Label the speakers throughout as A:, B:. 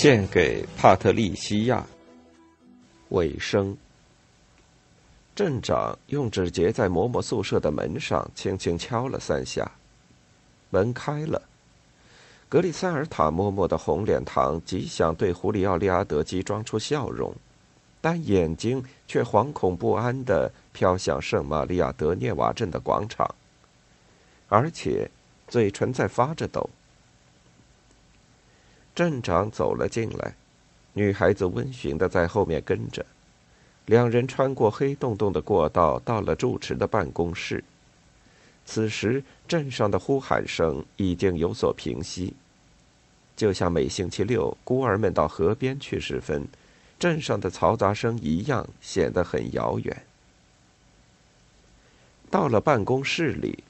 A: 献给帕特利西亚。尾声。镇长用指节在嬷嬷宿舍的门上轻轻敲了三下，门开了。格里塞尔塔嬷嬷的红脸膛极想对胡里奥利阿德基装出笑容，但眼睛却惶恐不安的飘向圣玛利亚德涅瓦镇的广场，而且嘴唇在发着抖。镇长走了进来，女孩子温驯的在后面跟着。两人穿过黑洞洞的过道，到了住持的办公室。此时，镇上的呼喊声已经有所平息，就像每星期六孤儿们到河边去时分，镇上的嘈杂声一样，显得很遥远。到了办公室里，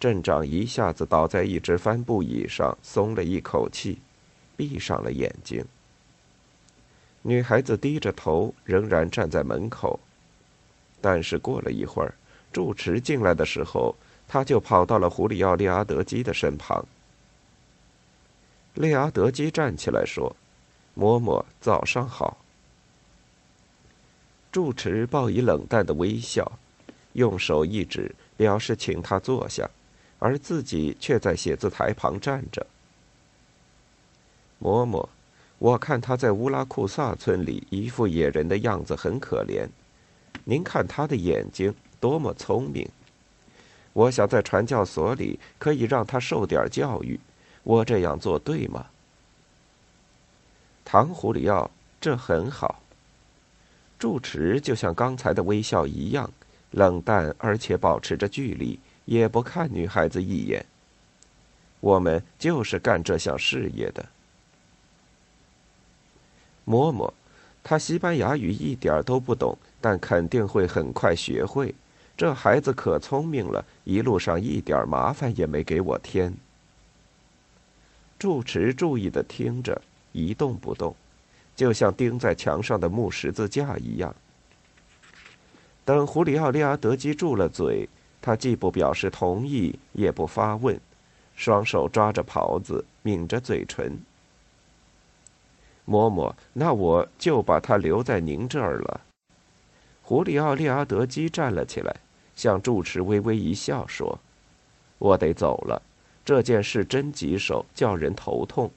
A: 镇长一下子倒在一只帆布椅上，松了一口气。闭上了眼睛。女孩子低着头，仍然站在门口。但是过了一会儿，住持进来的时候，他就跑到了胡里奥·利阿德基的身旁。利阿德基站起来说：“嬷嬷，早上好。”住持报以冷淡的微笑，用手一指，表示请他坐下，而自己却在写字台旁站着。嬷嬷，我看他在乌拉库萨村里一副野人的样子，很可怜。您看他的眼睛多么聪明！我想在传教所里可以让他受点教育。我这样做对吗？唐胡里奥，这很好。住持就像刚才的微笑一样，冷淡而且保持着距离，也不看女孩子一眼。我们就是干这项事业的。嬷嬷，他西班牙语一点都不懂，但肯定会很快学会。这孩子可聪明了，一路上一点麻烦也没给我添。住持注意的听着，一动不动，就像钉在墙上的木十字架一样。等胡里奥利阿德基住了嘴，他既不表示同意，也不发问，双手抓着袍子，抿着嘴唇。嬷嬷，那我就把他留在您这儿了。胡里奥·利阿德基站了起来，向住持微微一笑，说：“我得走了，这件事真棘手，叫人头痛。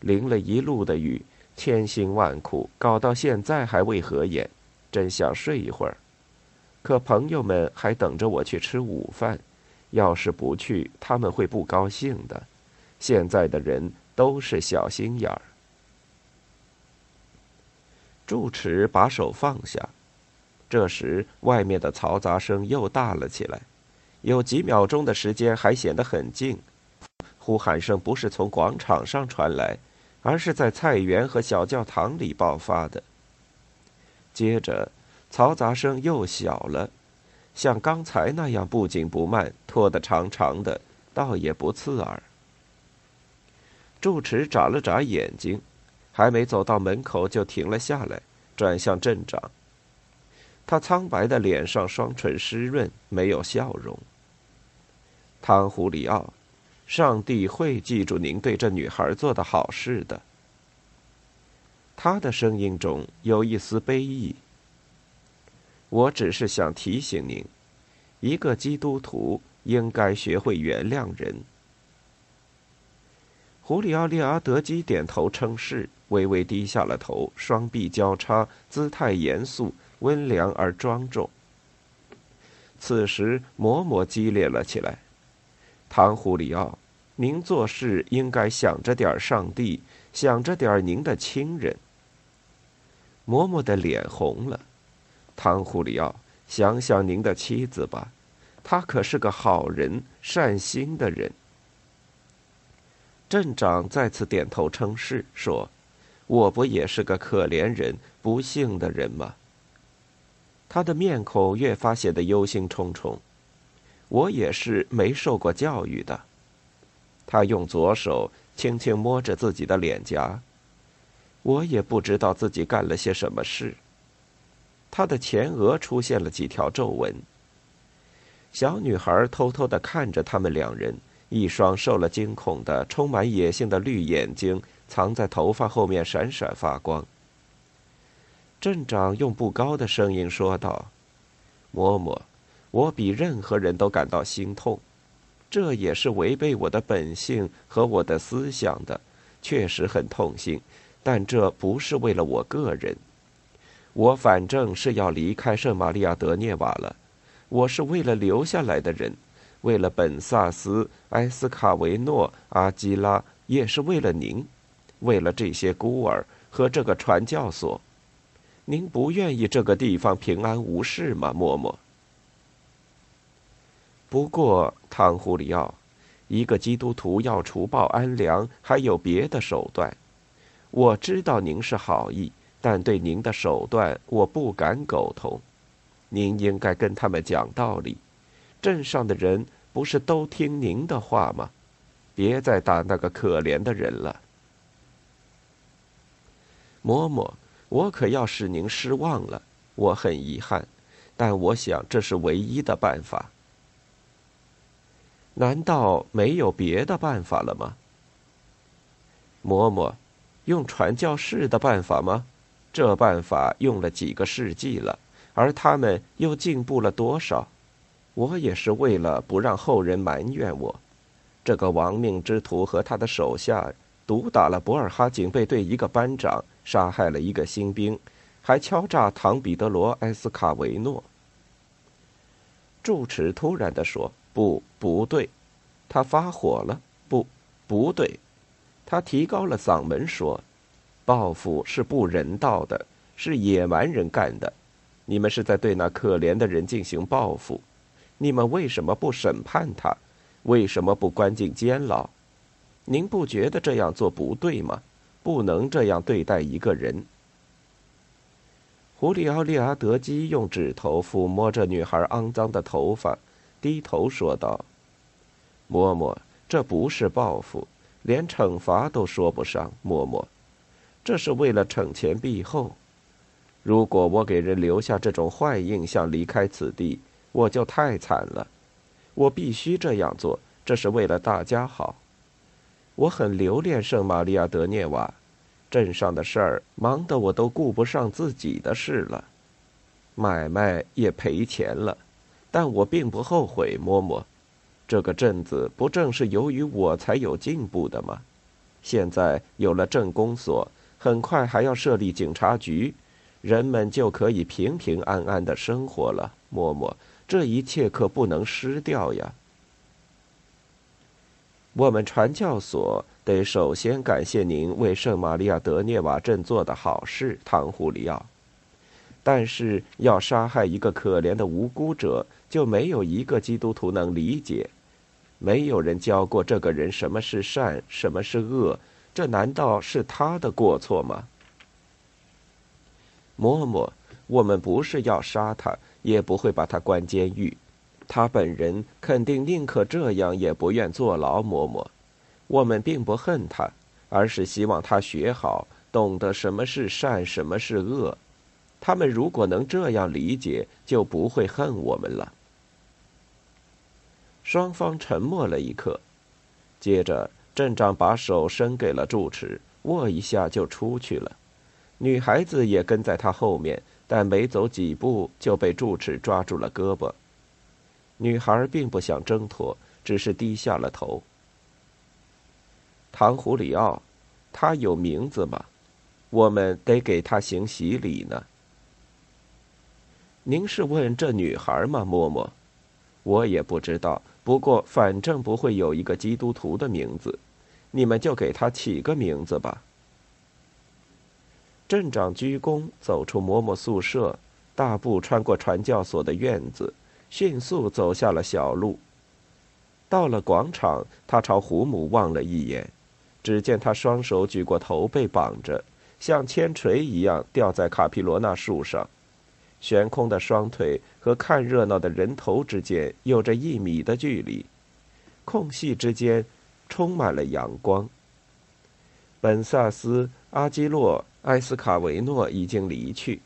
A: 淋了一路的雨，千辛万苦，搞到现在还未合眼，真想睡一会儿。可朋友们还等着我去吃午饭，要是不去，他们会不高兴的。现在的人都是小心眼儿。”住持把手放下，这时外面的嘈杂声又大了起来，有几秒钟的时间还显得很静。呼喊声不是从广场上传来，而是在菜园和小教堂里爆发的。接着，嘈杂声又小了，像刚才那样不紧不慢，拖得长长的，倒也不刺耳。住持眨了眨眼睛。还没走到门口，就停了下来，转向镇长。他苍白的脸上双唇湿润，没有笑容。汤胡里奥，上帝会记住您对这女孩做的好事的。他的声音中有一丝悲意。我只是想提醒您，一个基督徒应该学会原谅人。胡里奥·利阿德基点头称是。微微低下了头，双臂交叉，姿态严肃、温良而庄重。此时，嬷嬷激烈了起来：“唐胡里奥，您做事应该想着点上帝，想着点您的亲人。”嬷嬷的脸红了。唐胡里奥，想想您的妻子吧，她可是个好人，善心的人。镇长再次点头称是，说。我不也是个可怜人、不幸的人吗？他的面孔越发显得忧心忡忡。我也是没受过教育的。他用左手轻轻摸着自己的脸颊。我也不知道自己干了些什么事。他的前额出现了几条皱纹。小女孩偷偷的看着他们两人，一双受了惊恐的、充满野性的绿眼睛藏在头发后面，闪闪发光。镇长用不高的声音说道：“嬷嬷，我比任何人都感到心痛，这也是违背我的本性和我的思想的，确实很痛心。但这不是为了我个人，我反正是要离开圣玛利亚德涅瓦了。我是为了留下来的人，为了本萨斯、埃斯卡维诺、阿基拉，也是为了您，为了这些孤儿和这个传教所。”您不愿意这个地方平安无事吗，嬷嬷？不过，汤胡里奥，一个基督徒要除暴安良，还有别的手段。我知道您是好意，但对您的手段我不敢苟同。您应该跟他们讲道理。镇上的人不是都听您的话吗？别再打那个可怜的人了，嬷嬷。我可要使您失望了，我很遗憾，但我想这是唯一的办法。难道没有别的办法了吗？嬷嬷，用传教士的办法吗？这办法用了几个世纪了，而他们又进步了多少？我也是为了不让后人埋怨我。这个亡命之徒和他的手下毒打了博尔哈警备队一个班长。杀害了一个新兵，还敲诈唐彼得罗·埃斯卡维诺。住持突然的说：“不，不对！”他发火了。不，不对！他提高了嗓门说：“报复是不人道的，是野蛮人干的。你们是在对那可怜的人进行报复。你们为什么不审判他？为什么不关进监牢？您不觉得这样做不对吗？”不能这样对待一个人。胡里奥·利阿德基用指头抚摸着女孩肮脏的头发，低头说道：“嬷嬷，这不是报复，连惩罚都说不上。嬷嬷，这是为了惩前毖后。如果我给人留下这种坏印象，离开此地，我就太惨了。我必须这样做，这是为了大家好。”我很留恋圣玛利亚德涅瓦，镇上的事儿忙得我都顾不上自己的事了，买卖也赔钱了，但我并不后悔。嬷嬷，这个镇子不正是由于我才有进步的吗？现在有了镇公所，很快还要设立警察局，人们就可以平平安安的生活了。嬷嬷，这一切可不能失掉呀。我们传教所得首先感谢您为圣玛利亚德涅瓦镇做的好事，唐胡里奥。但是要杀害一个可怜的无辜者，就没有一个基督徒能理解。没有人教过这个人什么是善，什么是恶，这难道是他的过错吗？嬷嬷，我们不是要杀他，也不会把他关监狱。他本人肯定宁可这样，也不愿坐牢。嬷嬷，我们并不恨他，而是希望他学好，懂得什么是善，什么是恶。他们如果能这样理解，就不会恨我们了。双方沉默了一刻，接着镇长把手伸给了住持，握一下就出去了。女孩子也跟在他后面，但没走几步就被住持抓住了胳膊。女孩并不想挣脱，只是低下了头。唐胡里奥，他有名字吗？我们得给他行洗礼呢。您是问这女孩吗，嬷嬷？我也不知道，不过反正不会有一个基督徒的名字，你们就给她起个名字吧。镇长鞠躬，走出嬷嬷宿舍，大步穿过传教所的院子。迅速走下了小路，到了广场，他朝胡母望了一眼，只见他双手举过头，被绑着，像铅锤一样吊在卡皮罗纳树上，悬空的双腿和看热闹的人头之间有着一米的距离，空隙之间充满了阳光。本萨斯、阿基洛、埃斯卡维诺已经离去，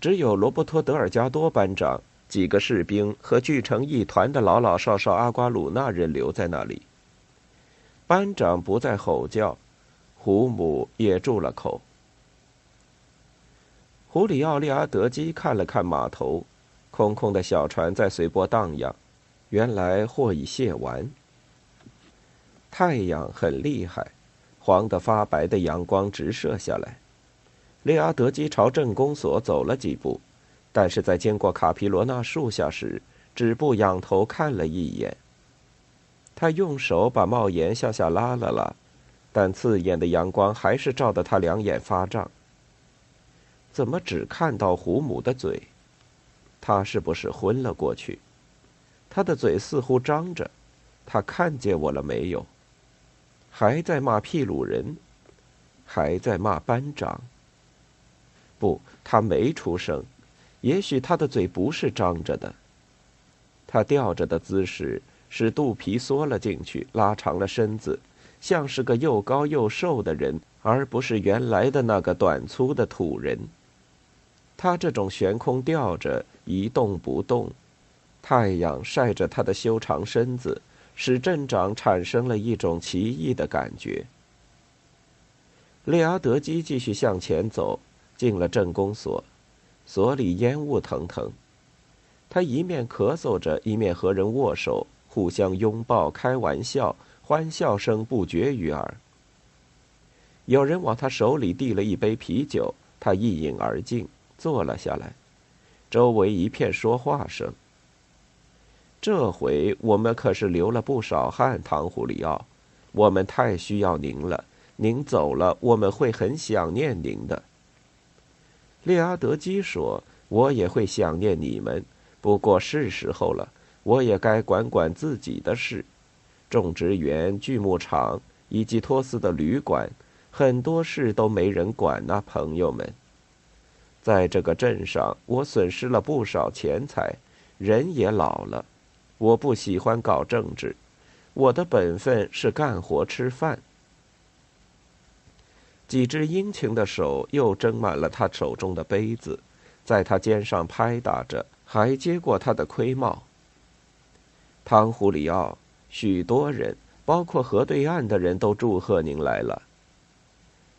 A: 只有罗伯托·德尔加多班长、几个士兵和聚成一团的老老少少阿瓜鲁纳人留在那里。班长不再吼叫，胡姆也住了口。胡里奥·利阿德基看了看码头，空空的小船在随波荡漾，原来货已卸完。太阳很厉害。黄的发白的阳光直射下来，利阿德基朝镇公所走了几步，但是在经过卡皮罗纳树下时，止步仰头看了一眼。他用手把帽檐向下拉了拉，但刺眼的阳光还是照得他两眼发胀。怎么只看到胡母的嘴？他是不是昏了过去？他的嘴似乎张着，他看见我了没有？还在骂屁鲁人，还在骂班长。不，他没出声。也许他的嘴不是张着的。他吊着的姿势使肚皮缩了进去，拉长了身子，像是个又高又瘦的人，而不是原来的那个短粗的土人。他这种悬空吊着，一动不动，太阳晒着他的修长身子。使镇长产生了一种奇异的感觉。列阿德基继续向前走，进了镇公所，所里烟雾腾腾。他一面咳嗽着，一面和人握手，互相拥抱，开玩笑，欢笑声不绝于耳。有人往他手里递了一杯啤酒，他一饮而尽，坐了下来。周围一片说话声。这回我们可是流了不少汗，唐胡里奥，我们太需要您了。您走了，我们会很想念您的。列阿德基说：“我也会想念你们，不过是时候了，我也该管管自己的事。种植园、锯木厂以及托斯的旅馆，很多事都没人管呐，朋友们。在这个镇上，我损失了不少钱财，人也老了。”我不喜欢搞政治，我的本分是干活吃饭。几只殷勤的手又斟满了他手中的杯子，在他肩上拍打着，还接过他的盔帽。汤胡里奥，许多人，包括河对岸的人都祝贺您来了。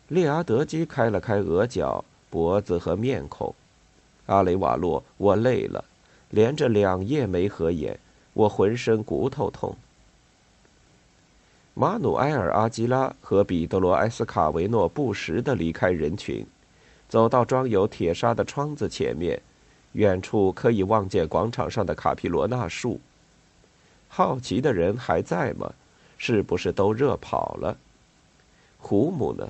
A: 列阿德基开了开额角、脖子和面孔。阿雷瓦洛，我累了，连着两夜没合眼。我浑身骨头痛。马努埃尔·阿基拉和彼得罗·埃斯卡维诺不时地离开人群，走到装有铁砂的窗子前面，远处可以望见广场上的卡皮罗纳树。好奇的人还在吗？是不是都热跑了？胡姆呢？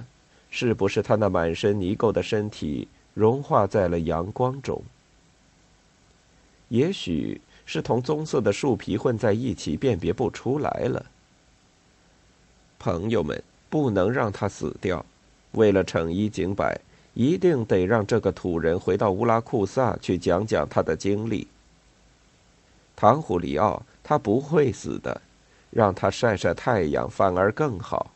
A: 是不是他那满身泥垢的身体融化在了阳光中？也许。是同棕色的树皮混在一起，辨别不出来了。朋友们，不能让他死掉。为了惩一儆百，一定得让这个土人回到乌拉库萨去讲讲他的经历。唐胡里奥，他不会死的，让他晒晒太阳反而更好。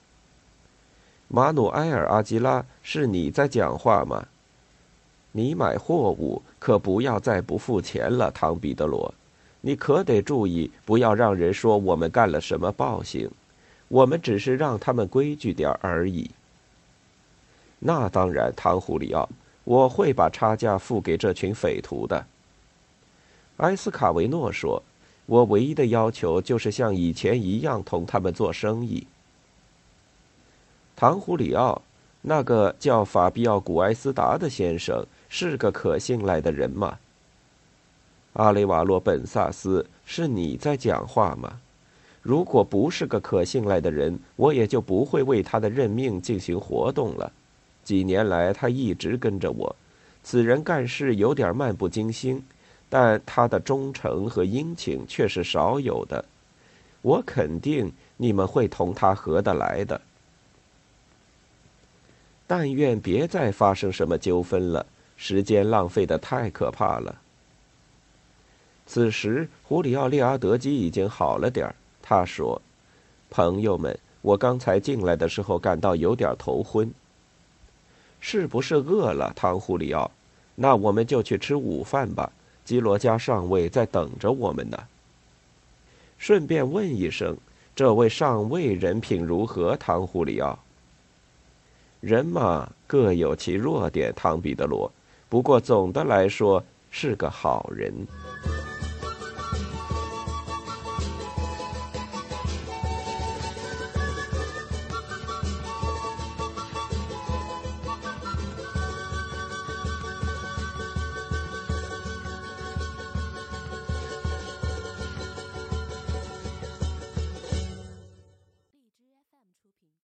A: 马努埃尔·阿基拉，是你在讲话吗？你买货物可不要再不付钱了，唐彼得罗。你可得注意，不要让人说我们干了什么暴行，我们只是让他们规矩点而已。那当然，唐胡里奥，我会把差价付给这群匪徒的。埃斯卡维诺说：“我唯一的要求就是像以前一样同他们做生意。”唐胡里奥，那个叫法比奥古埃斯达的先生是个可信赖的人吗？阿雷瓦洛·本萨斯，是你在讲话吗？如果不是个可信赖的人，我也就不会为他的任命进行活动了。几年来，他一直跟着我。此人干事有点漫不经心，但他的忠诚和殷勤却是少有的。我肯定你们会同他合得来的。但愿别再发生什么纠纷了，时间浪费的太可怕了。此时，胡里奥·利阿德基已经好了点儿。他说：“朋友们，我刚才进来的时候感到有点头昏。是不是饿了，汤胡里奥？那我们就去吃午饭吧。基罗加上尉在等着我们呢。顺便问一声，这位上尉人品如何？汤胡里奥。人嘛，各有其弱点，汤彼得罗。不过总的来说，是个好人。”